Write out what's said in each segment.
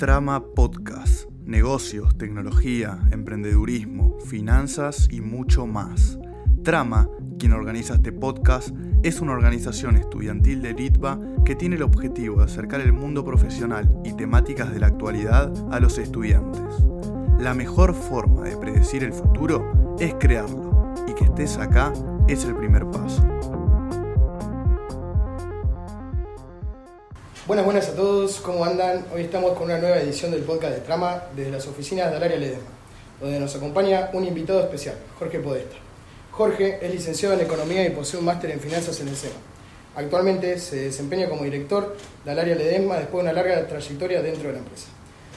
Trama Podcast. Negocios, tecnología, emprendedurismo, finanzas y mucho más. Trama, quien organiza este podcast, es una organización estudiantil de Litva que tiene el objetivo de acercar el mundo profesional y temáticas de la actualidad a los estudiantes. La mejor forma de predecir el futuro es crearlo, y que estés acá es el primer paso. Buenas, buenas a todos, ¿cómo andan? Hoy estamos con una nueva edición del podcast de Trama desde las oficinas del área Ledesma, donde nos acompaña un invitado especial, Jorge Podesta. Jorge es licenciado en Economía y posee un máster en Finanzas en el SEMA. Actualmente se desempeña como director del área Ledesma después de una larga trayectoria dentro de la empresa.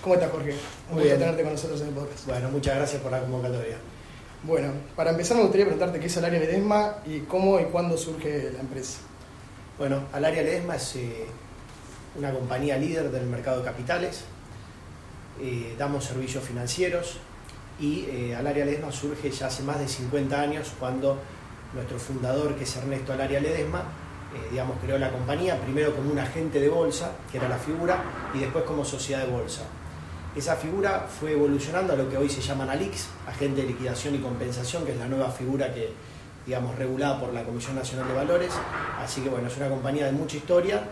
¿Cómo estás, Jorge? Un gusto tenerte con nosotros en el podcast. Bueno, muchas gracias por la convocatoria. Bueno, para empezar me gustaría preguntarte qué es el área Ledesma y cómo y cuándo surge la empresa. Bueno, Alaria Ledesma es eh, una compañía líder del mercado de capitales. Eh, damos servicios financieros y eh, Alaria Ledesma surge ya hace más de 50 años cuando nuestro fundador, que es Ernesto Alaria Ledesma, eh, digamos, creó la compañía primero como un agente de bolsa, que era la figura, y después como sociedad de bolsa. Esa figura fue evolucionando a lo que hoy se llama ALIX, agente de liquidación y compensación, que es la nueva figura que, digamos, regulada por la Comisión Nacional de Valores. Así que bueno, es una compañía de mucha historia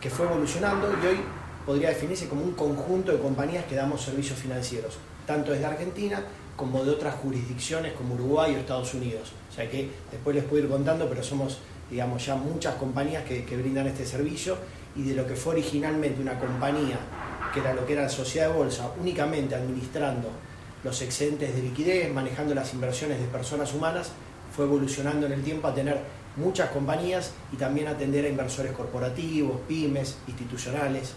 que fue evolucionando y hoy podría definirse como un conjunto de compañías que damos servicios financieros, tanto desde Argentina como de otras jurisdicciones como Uruguay o Estados Unidos. O sea que después les puedo ir contando, pero somos, digamos, ya muchas compañías que, que brindan este servicio y de lo que fue originalmente una compañía, que era lo que era la sociedad de bolsa, únicamente administrando los excedentes de liquidez, manejando las inversiones de personas humanas, fue evolucionando en el tiempo a tener muchas compañías y también atender a inversores corporativos, pymes, institucionales.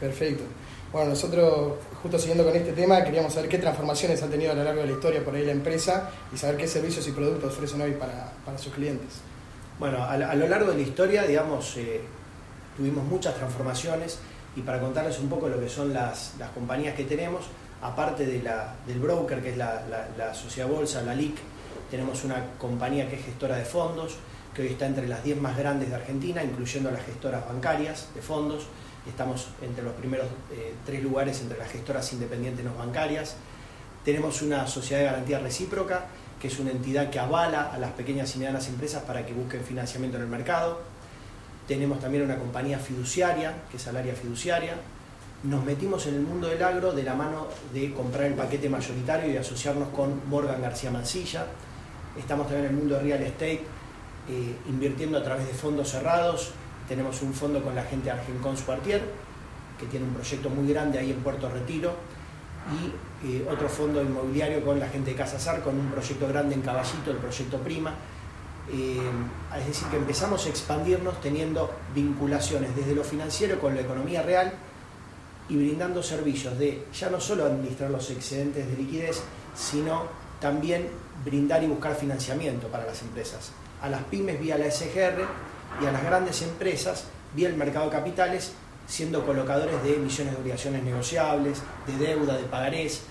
Perfecto. Bueno, nosotros, justo siguiendo con este tema, queríamos saber qué transformaciones ha tenido a lo largo de la historia por ahí la empresa y saber qué servicios y productos ofrecen hoy para, para sus clientes. Bueno, a, lo largo de la historia, digamos, eh, tuvimos muchas transformaciones y para contarles un poco lo que son las, las compañías que tenemos, aparte de la, del broker, que es la, la, la sociedad bolsa, la LIC, tenemos una compañía que es gestora de fondos, que hoy está entre las 10 más grandes de Argentina, incluyendo las gestoras bancarias de fondos. Estamos entre los primeros eh, tres lugares entre las gestoras independientes no bancarias. Tenemos una sociedad de garantía recíproca, que es una entidad que avala a las pequeñas y medianas empresas para que busquen financiamiento en el mercado. Tenemos también una compañía fiduciaria, que es Alaria Fiduciaria. Nos metimos en el mundo del agro de la mano de comprar el paquete mayoritario y asociarnos con Morgan García Mancilla. Estamos también en el mundo de real estate, eh, invirtiendo a través de fondos cerrados. Tenemos un fondo con la gente de Argencon Suartier, que tiene un proyecto muy grande ahí en Puerto Retiro, y eh, otro fondo inmobiliario con la gente de Casasar, con un proyecto grande en Caballito, el proyecto Prima. Eh, es decir, que empezamos a expandirnos teniendo vinculaciones desde lo financiero con la economía real y brindando servicios de ya no solo administrar los excedentes de liquidez, sino también brindar y buscar financiamiento para las empresas. A las pymes vía la SGR y a las grandes empresas vía el mercado de capitales, siendo colocadores de emisiones de obligaciones negociables, de deuda, de pagarés.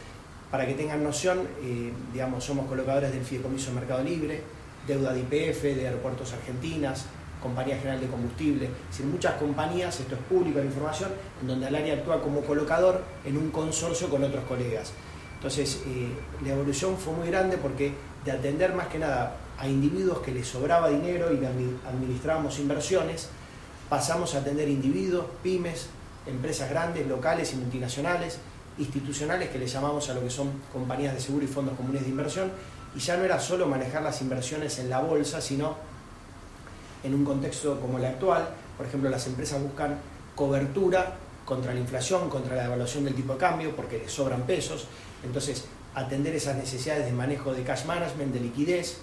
Para que tengan noción, eh, digamos, somos colocadores del Fideicomiso de Mercado Libre, deuda de IPF, de Aeropuertos Argentinas, Compañía General de Combustible, es decir, muchas compañías, esto es público la información, en donde Alaria actúa como colocador en un consorcio con otros colegas. Entonces, eh, la evolución fue muy grande porque de atender más que nada a individuos que les sobraba dinero y administrábamos inversiones, pasamos a atender individuos, pymes, empresas grandes, locales y multinacionales, institucionales que le llamamos a lo que son compañías de seguro y fondos comunes de inversión, y ya no era solo manejar las inversiones en la bolsa, sino en un contexto como el actual, por ejemplo, las empresas buscan cobertura contra la inflación, contra la devaluación del tipo de cambio, porque les sobran pesos, entonces atender esas necesidades de manejo de cash management, de liquidez,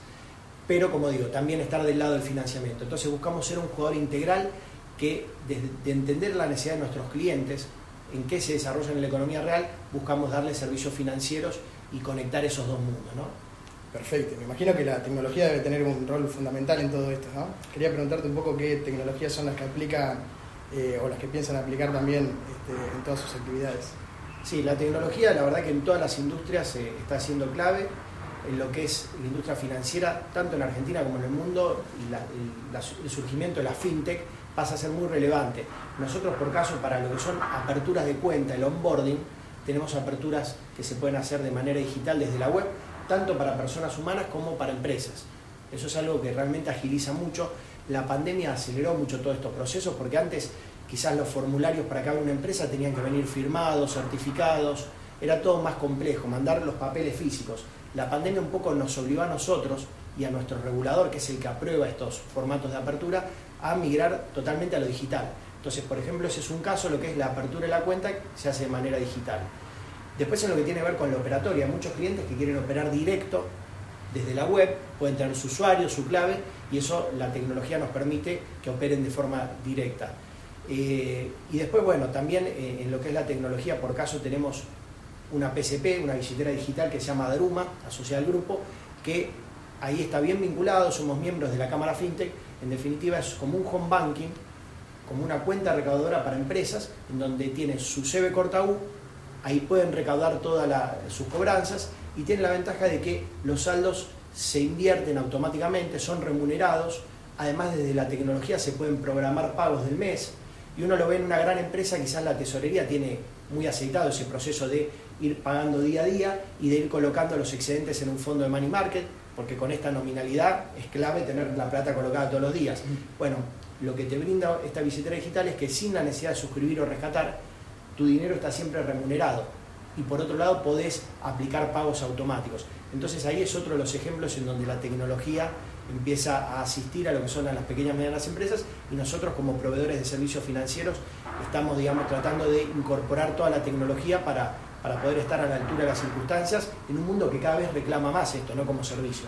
pero como digo, también estar del lado del financiamiento. Entonces buscamos ser un jugador integral que desde de entender la necesidad de nuestros clientes, en qué se desarrollan en la economía real, buscamos darles servicios financieros y conectar esos dos mundos. ¿no? Perfecto. Me imagino que la tecnología debe tener un rol fundamental en todo esto, ¿no? Quería preguntarte un poco qué tecnologías son las que aplican eh, o las que piensan aplicar también este, en todas sus actividades. Sí, la tecnología, la verdad que en todas las industrias eh, está siendo clave, en lo que es la industria financiera, tanto en Argentina como en el mundo, el, surgimiento de la fintech pasa a ser muy relevante. Nosotros, por caso, para lo que son aperturas de cuenta, el onboarding, tenemos aperturas que se pueden hacer de manera digital desde la web, tanto para personas humanas como para empresas. Eso es algo que realmente agiliza mucho. La pandemia aceleró mucho todos estos procesos porque antes quizás los formularios para haga una empresa tenían que venir firmados, certificados, era todo más complejo, mandar los papeles físicos. La pandemia un poco nos obligó a nosotros y a nuestro regulador, que es el que aprueba estos formatos de apertura, a migrar totalmente a lo digital. Entonces, por ejemplo, ese es un caso, lo que es la apertura de la cuenta se hace de manera digital. Después en lo que tiene que ver con la operatoria, muchos clientes que quieren operar directo desde la web, pueden tener su usuario, su clave, y eso la tecnología nos permite que operen de forma directa. Eh, y después, bueno, también eh, en lo que es la tecnología, por caso tenemos una PCP, una billetera digital que se llama Druma, asociada al grupo, que ahí está bien vinculado, somos miembros de la Cámara FinTech, en definitiva es como un home banking, como una cuenta recaudadora para empresas, en donde tiene su CB corta ahí pueden recaudar todas sus cobranzas y tiene la ventaja de que los saldos se invierten automáticamente, son remunerados, además desde la tecnología se pueden programar pagos del mes y uno lo ve en una gran empresa, quizás la tesorería tiene muy aceitado ese proceso de ir pagando día a día y de ir colocando los excedentes en un fondo de money market, porque con esta nominalidad es clave tener la plata colocada todos los días. Bueno, lo que te brinda esta billetera digital es que sin la necesidad de suscribir o rescatar, tu dinero está siempre remunerado. Y por otro lado, podés aplicar pagos automáticos. Entonces ahí es otro de los ejemplos en donde la tecnología empieza a asistir a lo que son las pequeñas y medianas empresas y nosotros como proveedores de servicios financieros estamos, digamos, tratando de incorporar toda la tecnología para, para poder estar a la altura de las circunstancias en un mundo que cada vez reclama más esto, no como servicio.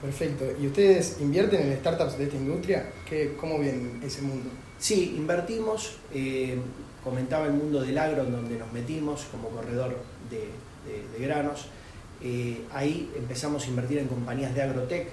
Perfecto. ¿Y ustedes invierten en startups de esta industria? ¿Qué, ¿Cómo ven ese mundo? Sí, invertimos. Eh, comentaba el mundo del agro en donde nos metimos como corredor de, granos. Eh, ahí empezamos a invertir en compañías de agrotech.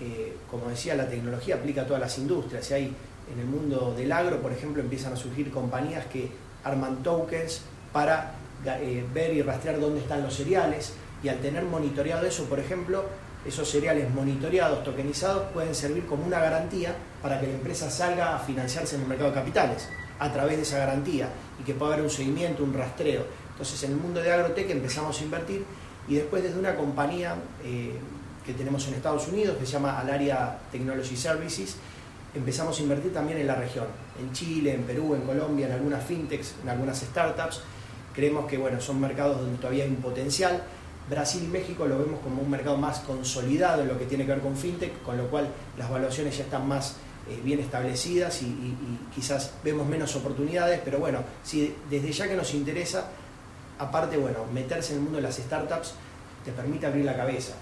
Eh, como decía, la tecnología aplica a todas las industrias. Y hay en el mundo del agro, por ejemplo, empiezan a surgir compañías que arman tokens para ver y rastrear dónde están los cereales. Y al tener monitoreado eso, por ejemplo, esos cereales monitoreados, tokenizados, pueden servir como una garantía para que la empresa salga a financiarse en el mercado de capitales a través de esa garantía y que pueda haber un seguimiento, un rastreo. Entonces en el mundo de agrotech empezamos a invertir y después desde una compañía eh, que tenemos en Estados Unidos que se llama Alaria Technology Services, empezamos a invertir también en la región, en Chile, en Perú, en Colombia, en algunas fintechs, en algunas startups. Creemos que bueno, son mercados donde todavía hay un potencial. Brasil y México lo vemos como un mercado más consolidado en lo que tiene que ver con fintech, con lo cual las valuaciones ya están más eh, bien establecidas y, quizás vemos menos oportunidades, pero bueno, si desde ya que nos interesa, aparte, bueno, meterse en el mundo de las startups te permite abrir la cabeza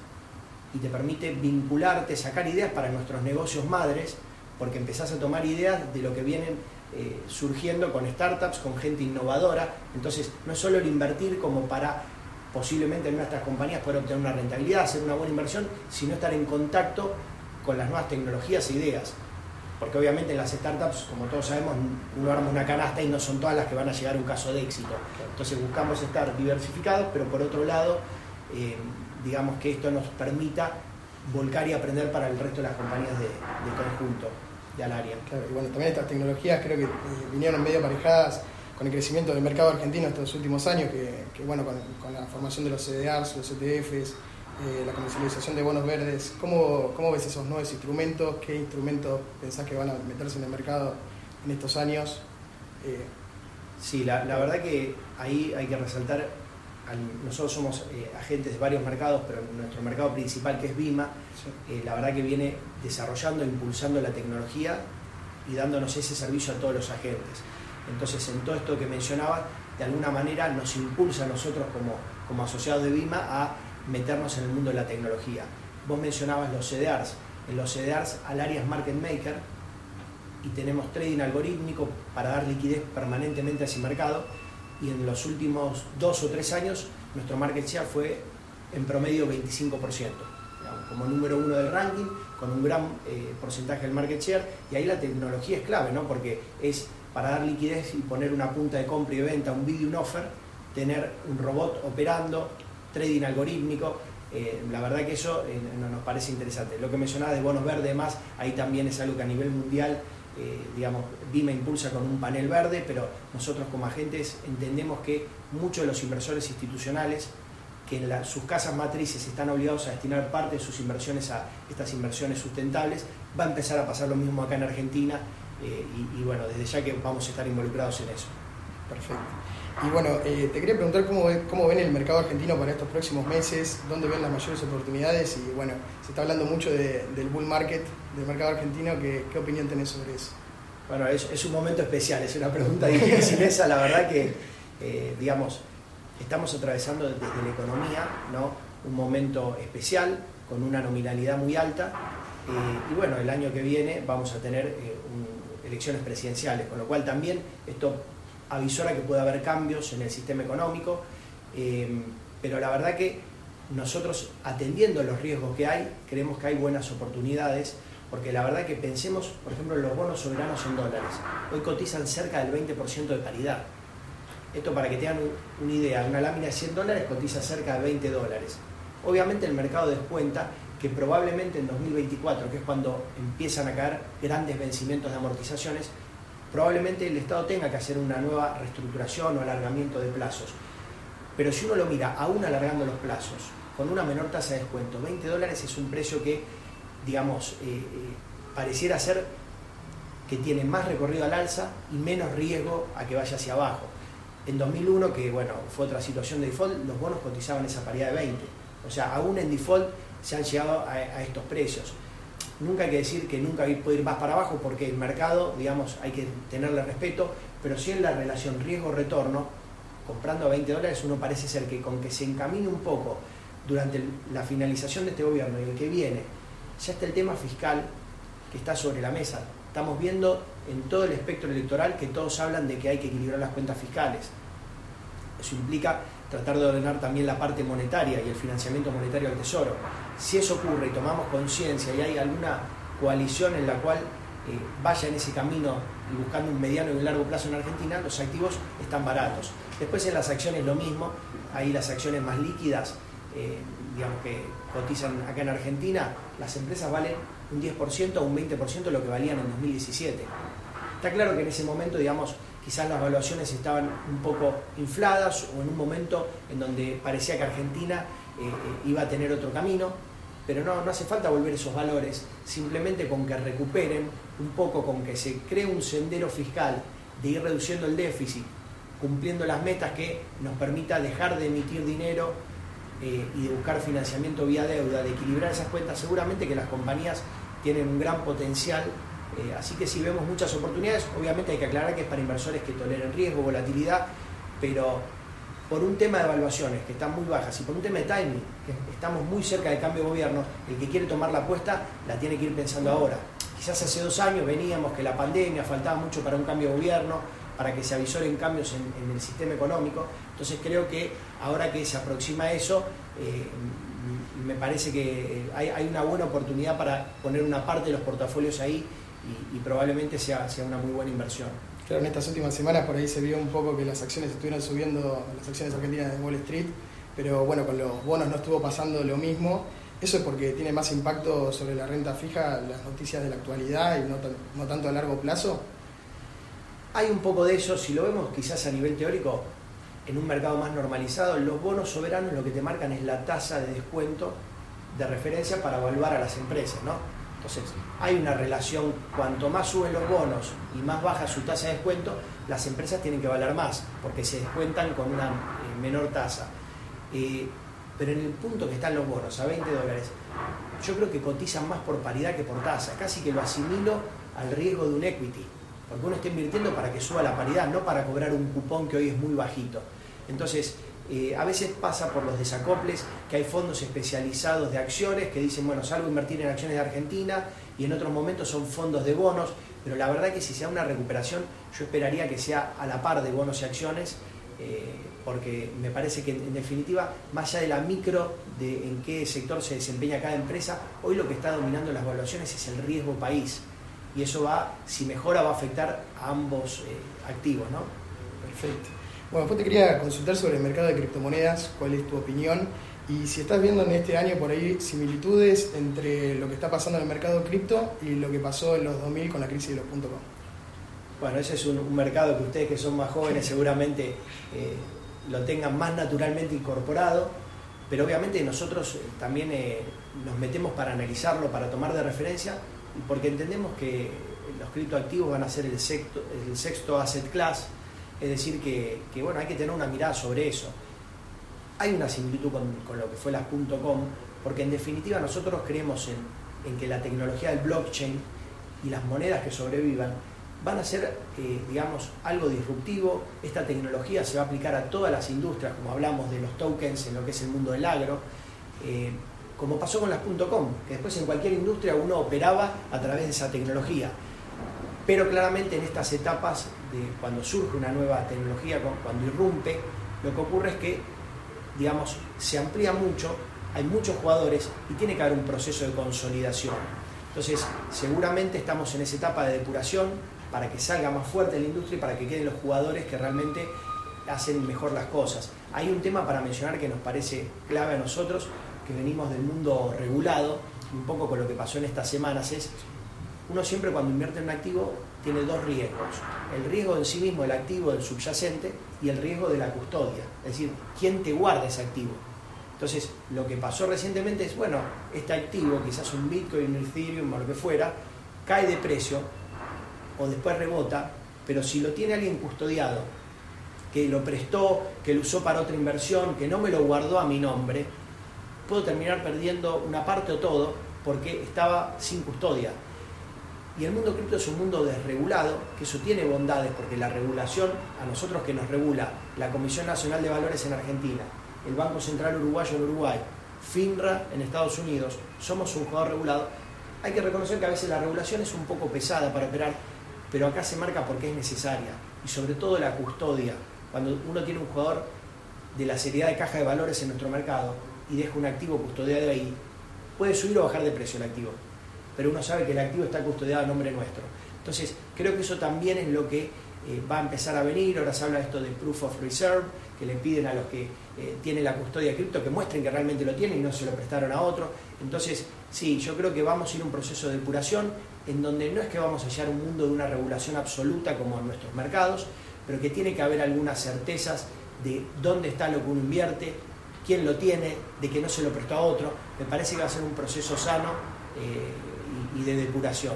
y te permite vincularte, sacar ideas para nuestros negocios madres, porque empezás a tomar ideas de lo que vienen eh, surgiendo con startups, con gente innovadora, entonces no es solo el invertir como para posiblemente en nuestras compañías poder obtener una rentabilidad, hacer una buena inversión, sino estar en contacto con las nuevas tecnologías e ideas. Porque obviamente en las startups, como todos sabemos, uno arma una canasta y no son todas las que van a llegar a un caso de éxito. Entonces buscamos estar diversificados, pero por otro lado, eh, digamos que esto nos permita volcar y aprender para el resto de las compañías de, conjunto, de Alaria. Claro, y bueno, también estas tecnologías creo que eh, vinieron medio aparejadas con el crecimiento del mercado argentino estos últimos años, que, bueno, con, la formación de los CDRs, los ETFs, eh, la comercialización de bonos verdes, ¿cómo, ¿cómo, ves esos nuevos instrumentos? ¿Qué instrumentos pensás que van a meterse en el mercado en estos años? Eh, sí, la, verdad que ahí hay que resaltar, nosotros somos eh, agentes de varios mercados, pero nuestro mercado principal, que es Vima, la verdad que viene desarrollando, impulsando la tecnología y dándonos ese servicio a todos los agentes. Entonces, en todo esto que mencionaba, de alguna manera nos impulsa a nosotros como, como asociados de BIMA a meternos en el mundo de la tecnología. Vos mencionabas los CDRs. En los CDRs, al área es market maker y tenemos trading algorítmico para dar liquidez permanentemente a ese mercado. Y en los últimos dos o tres años, nuestro market share fue en promedio 25%, como número uno del ranking, con un gran eh, porcentaje del market share. Y ahí la tecnología es clave, ¿no? porque es para dar liquidez y poner una punta de compra y venta, un video, un offer, tener un robot operando, trading algorítmico. Eh, la verdad que eso eh, nos parece interesante. Lo que mencionaba de bonos verdes, más, ahí también es algo que a nivel mundial eh, digamos, BIMA impulsa con un panel verde, pero nosotros como agentes entendemos que muchos de los inversores institucionales que en sus casas matrices están obligados a destinar parte de sus inversiones a estas inversiones sustentables, va a empezar a pasar lo mismo acá en Argentina eh, y, bueno, desde ya que vamos a estar involucrados en eso. Perfecto. Y bueno, eh, te quería preguntar cómo, cómo ven el mercado argentino para estos próximos meses, dónde ven las mayores oportunidades y bueno, se está hablando mucho del bull market del mercado argentino, ¿qué, opinión tenés sobre eso? Bueno, es, un momento especial, es una pregunta difícil esa, la verdad que, eh, digamos, estamos atravesando desde la economía ¿no? un momento especial, con una nominalidad muy alta, eh, y bueno, el año que viene vamos a tener elecciones presidenciales, con lo cual también esto avisora que puede haber cambios en el sistema económico, eh, pero la verdad que nosotros atendiendo los riesgos que hay, creemos que hay buenas oportunidades, porque la verdad que pensemos, por ejemplo, en los bonos soberanos en dólares, hoy cotizan cerca del 20% de paridad. Esto para que tengan una idea, una lámina de 100 dólares cotiza cerca de 20 dólares. Obviamente el mercado descuenta que probablemente en 2024, que es cuando empiezan a caer grandes vencimientos de amortizaciones, probablemente el Estado tenga que hacer una nueva reestructuración o alargamiento de plazos. Pero si uno lo mira, aún alargando los plazos, con una menor tasa de descuento, 20 dólares es un precio que, digamos, eh, eh, pareciera ser que tiene más recorrido al alza y menos riesgo a que vaya hacia abajo. En 2001, que bueno, fue otra situación de default, los bonos cotizaban esa paridad de 20. O sea, aún en default se han llegado a, estos precios. Nunca hay que decir que nunca puede ir más para abajo porque el mercado, digamos, hay que tenerle respeto, pero si en la relación riesgo-retorno, comprando a 20 dólares, uno parece ser que con que se encamine un poco durante la finalización de este gobierno y el que viene, ya está el tema fiscal que está sobre la mesa. Estamos viendo en todo el espectro electoral que todos hablan de que hay que equilibrar las cuentas fiscales. Eso implica tratar de ordenar también la parte monetaria y el financiamiento monetario al Tesoro. Si eso ocurre y tomamos conciencia y hay alguna coalición en la cual eh, vaya en ese camino y buscando un mediano y un largo plazo en Argentina, los activos están baratos. Después en las acciones lo mismo, ahí las acciones más líquidas, eh, digamos que cotizan acá en Argentina, las empresas valen un 10% o un 20% de lo que valían en 2017. Está claro que en ese momento, digamos, quizás las evaluaciones estaban un poco infladas o en un momento en donde parecía que Argentina eh, eh, iba a tener otro camino, pero no, no hace falta volver esos valores, simplemente con que recuperen un poco, con que se cree un sendero fiscal de ir reduciendo el déficit, cumpliendo las metas que nos permita dejar de emitir dinero eh, y de buscar financiamiento vía deuda, de equilibrar esas cuentas, seguramente que las compañías tienen un gran potencial eh, así que si vemos muchas oportunidades, obviamente hay que aclarar que es para inversores que toleren riesgo, volatilidad, pero por un tema de evaluaciones que están muy bajas y por un tema de timing, que estamos muy cerca del cambio de gobierno, el que quiere tomar la apuesta la tiene que ir pensando ahora. Quizás hace dos años veníamos que la pandemia faltaba mucho para un cambio de gobierno, para que se avisoren cambios en, el sistema económico. Entonces creo que ahora que se aproxima eso, eh, me parece que hay, hay, una buena oportunidad para poner una parte de los portafolios ahí y, probablemente sea, sea una muy buena inversión. Claro, en estas últimas semanas por ahí se vio un poco que las acciones estuvieron subiendo, las acciones argentinas de Wall Street, pero bueno, con los bonos no estuvo pasando lo mismo. ¿Eso es porque tiene más impacto sobre la renta fija, las noticias de la actualidad y no, no tanto a largo plazo? Hay un poco de eso, si lo vemos quizás a nivel teórico, en un mercado más normalizado, los bonos soberanos lo que te marcan es la tasa de descuento de referencia para evaluar a las empresas, ¿no? Entonces, hay una relación, cuanto más suben los bonos y más baja su tasa de descuento, las empresas tienen que valer más, porque se descuentan con una eh, menor tasa. Eh, pero en el punto que están los bonos, a 20 dólares, yo creo que cotizan más por paridad que por tasa, casi que lo asimilo al riesgo de un equity, porque uno está invirtiendo para que suba la paridad, no para cobrar un cupón que hoy es muy bajito. Entonces, eh, a veces pasa por los desacoples que hay fondos especializados de acciones que dicen, bueno, salgo a invertir en acciones de Argentina y en otros momentos son fondos de bonos, pero la verdad que si sea una recuperación yo esperaría que sea a la par de bonos y acciones, eh, porque me parece que en definitiva, más allá de la micro, de en qué sector se desempeña cada empresa, hoy lo que está dominando las evaluaciones es el riesgo país. Y eso va, si mejora, va a afectar a ambos eh, activos, ¿no? Perfecto. Bueno, después te quería consultar sobre el mercado de criptomonedas, cuál es tu opinión y si estás viendo en este año por ahí similitudes entre lo que está pasando en el mercado cripto y lo que pasó en los 2000 con la crisis de los .com. Bueno, ese es un, mercado que ustedes que son más jóvenes seguramente eh, lo tengan más naturalmente incorporado, pero obviamente nosotros eh, también eh, nos metemos para analizarlo, para tomar de referencia, porque entendemos que los criptoactivos van a ser el sexto, el sexto asset class, es decir, que, bueno, hay que tener una mirada sobre eso. Hay una similitud con, lo que fue las .com, porque en definitiva nosotros creemos en, en, que la tecnología del blockchain y las monedas que sobrevivan van a ser, digamos, algo disruptivo. Esta tecnología se va a aplicar a todas las industrias, como hablamos de los tokens en lo que es el mundo del agro, eh, como pasó con las .com, que después en cualquier industria uno operaba a través de esa tecnología. Pero claramente en estas etapas de cuando surge una nueva tecnología, cuando irrumpe, lo que ocurre es que, digamos, se amplía mucho, hay muchos jugadores y tiene que haber un proceso de consolidación. Entonces, seguramente estamos en esa etapa de depuración para que salga más fuerte la industria y para que queden los jugadores que realmente hacen mejor las cosas. Hay un tema para mencionar que nos parece clave a nosotros, que venimos del mundo regulado, un poco con lo que pasó en estas semanas, es uno siempre cuando invierte en un activo tiene dos riesgos. El riesgo en sí mismo del activo, del subyacente, y el riesgo de la custodia. Es decir, ¿quién te guarda ese activo? Entonces, lo que pasó recientemente es, bueno, este activo, quizás un Bitcoin, un Ethereum o lo que fuera, cae de precio o después rebota, pero si lo tiene alguien custodiado, que lo prestó, que lo usó para otra inversión, que no me lo guardó a mi nombre, puedo terminar perdiendo una parte o todo porque estaba sin custodia. Y el mundo cripto es un mundo desregulado, que eso tiene bondades, porque la regulación, a nosotros que nos regula la Comisión Nacional de Valores en Argentina, el Banco Central Uruguayo en Uruguay, FINRA en Estados Unidos, somos un jugador regulado, hay que reconocer que a veces la regulación es un poco pesada para operar, pero acá se marca porque es necesaria, y sobre todo la custodia. Cuando uno tiene un jugador de la seriedad de caja de valores en nuestro mercado y deja un activo custodiado ahí, puede subir o bajar de precio el activo pero uno sabe que el activo está custodiado a nombre nuestro. Entonces, creo que eso también es lo que eh, va a empezar a venir. Ahora se habla de esto de proof of reserve, que le piden a los que eh, tienen la custodia de cripto que muestren que realmente lo tienen y no se lo prestaron a otro. Entonces, sí, yo creo que vamos a ir a un proceso de depuración en donde no es que vamos a hallar un mundo de una regulación absoluta como en nuestros mercados, pero que tiene que haber algunas certezas de dónde está lo que uno invierte, quién lo tiene, de que no se lo prestó a otro. Me parece que va a ser un proceso sano. Eh, y, de depuración.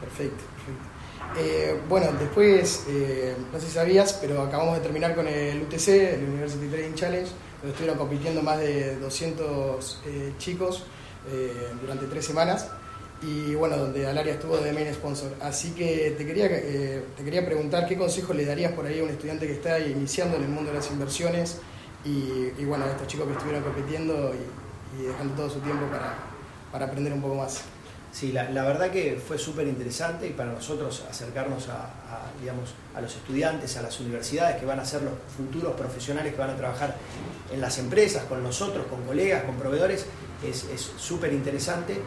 Perfecto, perfecto. Eh, bueno, después, eh, no sé si sabías, pero acabamos de terminar con el UTC, el University Trading Challenge, donde estuvieron compitiendo más de 200 eh, chicos durante tres semanas y bueno, donde Alaria estuvo de main sponsor. Así que te quería, te quería preguntar qué consejo le darías por ahí a un estudiante que está iniciando en el mundo de las inversiones y, bueno, a estos chicos que estuvieron compitiendo y, dejando todo su tiempo para, para aprender un poco más. Sí, la, verdad que fue súper interesante y para nosotros acercarnos a, digamos, a los estudiantes, a las universidades que van a ser los futuros profesionales que van a trabajar en las empresas, con nosotros, con colegas, con proveedores, es súper interesante.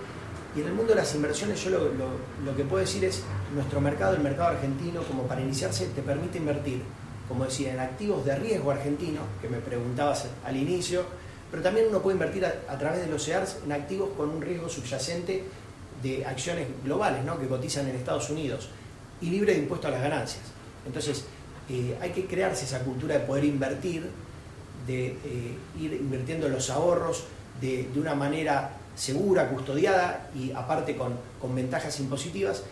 Y en el mundo de las inversiones yo lo, que puedo decir es, nuestro mercado, el mercado argentino, como para iniciarse, te permite invertir, como decía, en activos de riesgo argentino, que me preguntabas al inicio, pero también uno puede invertir a, través de los EARS en activos con un riesgo subyacente de acciones globales ¿no? que cotizan en Estados Unidos y libre de impuesto a las ganancias. Entonces, eh, hay que crearse esa cultura de poder invertir, de eh, ir invirtiendo los ahorros de, una manera segura, custodiada y aparte con, con, ventajas impositivas.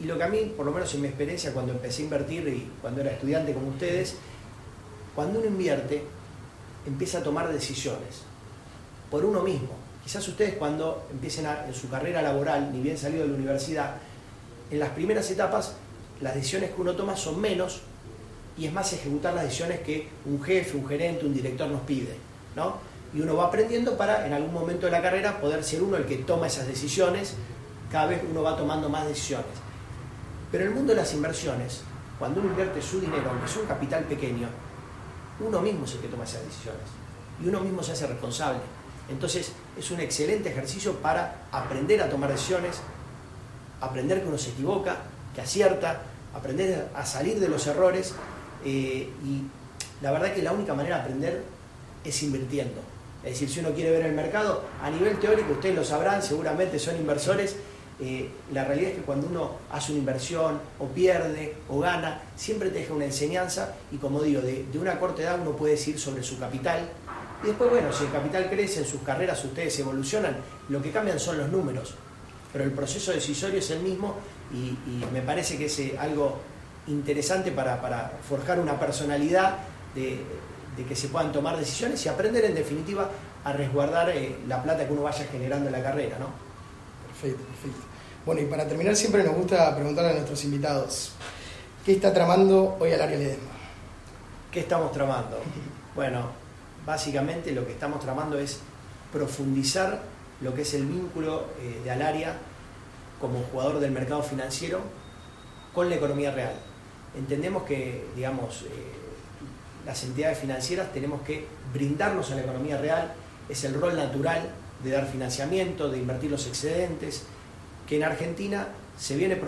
Y lo que a mí, por lo menos en mi experiencia, cuando empecé a invertir y cuando era estudiante como ustedes, cuando uno invierte, empieza a tomar decisiones por uno mismo Quizás ustedes cuando empiecen en su carrera laboral, ni bien salido de la universidad, en las primeras etapas las decisiones que uno toma son menos y es más ejecutar las decisiones que un jefe, un gerente, un director nos pide. ¿no? Y uno va aprendiendo para en algún momento de la carrera poder ser uno el que toma esas decisiones, cada vez uno va tomando más decisiones. Pero el mundo de las inversiones, cuando uno invierte su dinero, aunque es un capital pequeño, uno mismo es el que toma esas decisiones y uno mismo se hace responsable. Entonces es un excelente ejercicio para aprender a tomar decisiones, aprender que uno se equivoca, que acierta, aprender a salir de los errores eh, y la verdad que la única manera de aprender es invirtiendo. Es decir, si uno quiere ver el mercado, a nivel teórico, ustedes lo sabrán, seguramente son inversores, eh, la realidad es que cuando uno hace una inversión o pierde o gana, siempre te deja una enseñanza y como digo, de, una corta edad uno puede decir sobre su capital y después, bueno, si el capital crece en sus carreras, ustedes evolucionan, lo que cambian son los números, pero el proceso decisorio es el mismo y, me parece que es eh, algo interesante para, forjar una personalidad de, que se puedan tomar decisiones y aprender en definitiva a resguardar eh, la plata que uno vaya generando en la carrera, ¿no? Perfecto, perfecto. Bueno, y para terminar siempre nos gusta preguntarle a nuestros invitados, ¿qué está tramando hoy al área Ledesma? ¿Qué estamos tramando? Bueno, básicamente lo que estamos tramando es profundizar lo que es el vínculo eh, de Alaria como jugador del mercado financiero con la economía real. Entendemos que, digamos, eh, las entidades financieras tenemos que brindarnos a la economía real, es el rol natural de dar financiamiento, de invertir los excedentes, que en Argentina se viene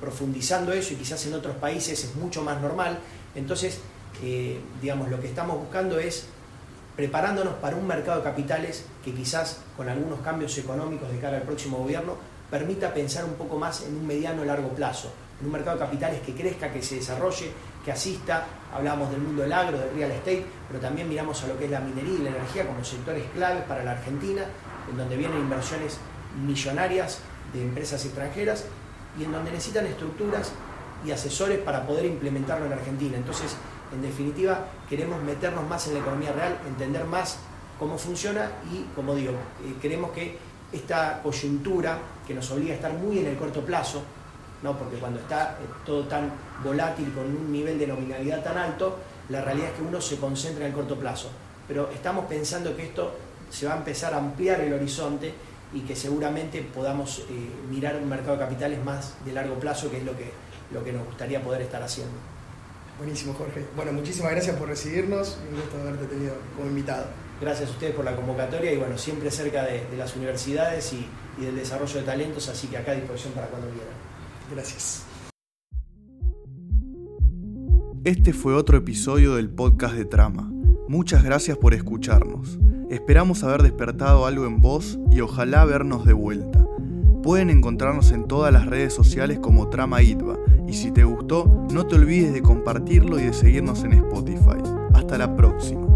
profundizando eso y quizás en otros países es mucho más normal. Entonces, eh, digamos, lo que estamos buscando es preparándonos para un mercado de capitales que quizás con algunos cambios económicos de cara al próximo gobierno permita pensar un poco más en un mediano o largo plazo, en un mercado de capitales que crezca, que se desarrolle, que asista, hablamos del mundo del agro, del real estate, pero también miramos a lo que es la minería y la energía como sectores claves para la Argentina, en donde vienen inversiones millonarias de empresas extranjeras y en donde necesitan estructuras y asesores para poder implementarlo en Argentina. Entonces, en definitiva, queremos meternos más en la economía real, entender más cómo funciona y, como digo, eh, queremos que esta coyuntura que nos obliga a estar muy en el corto plazo, ¿no? porque cuando está eh, todo tan volátil, con un nivel de nominalidad tan alto, la realidad es que uno se concentra en el corto plazo. Pero estamos pensando que esto se va a empezar a ampliar el horizonte y que seguramente podamos eh, mirar un mercado de capitales más de largo plazo, que es lo que, lo que nos gustaría poder estar haciendo. Buenísimo, Jorge. Bueno, muchísimas gracias por recibirnos y un gusto haberte tenido como invitado. Gracias a ustedes por la convocatoria y bueno, siempre cerca de, las universidades y, y, del desarrollo de talentos, así que acá a disposición para cuando quieran. Gracias. Este fue otro episodio del podcast de Trama. Muchas gracias por escucharnos. Esperamos haber despertado algo en vos y ojalá vernos de vuelta. Pueden encontrarnos en todas las redes sociales como Trama Itba y si te gustó, no te olvides de compartirlo y de seguirnos en Spotify. Hasta la próxima.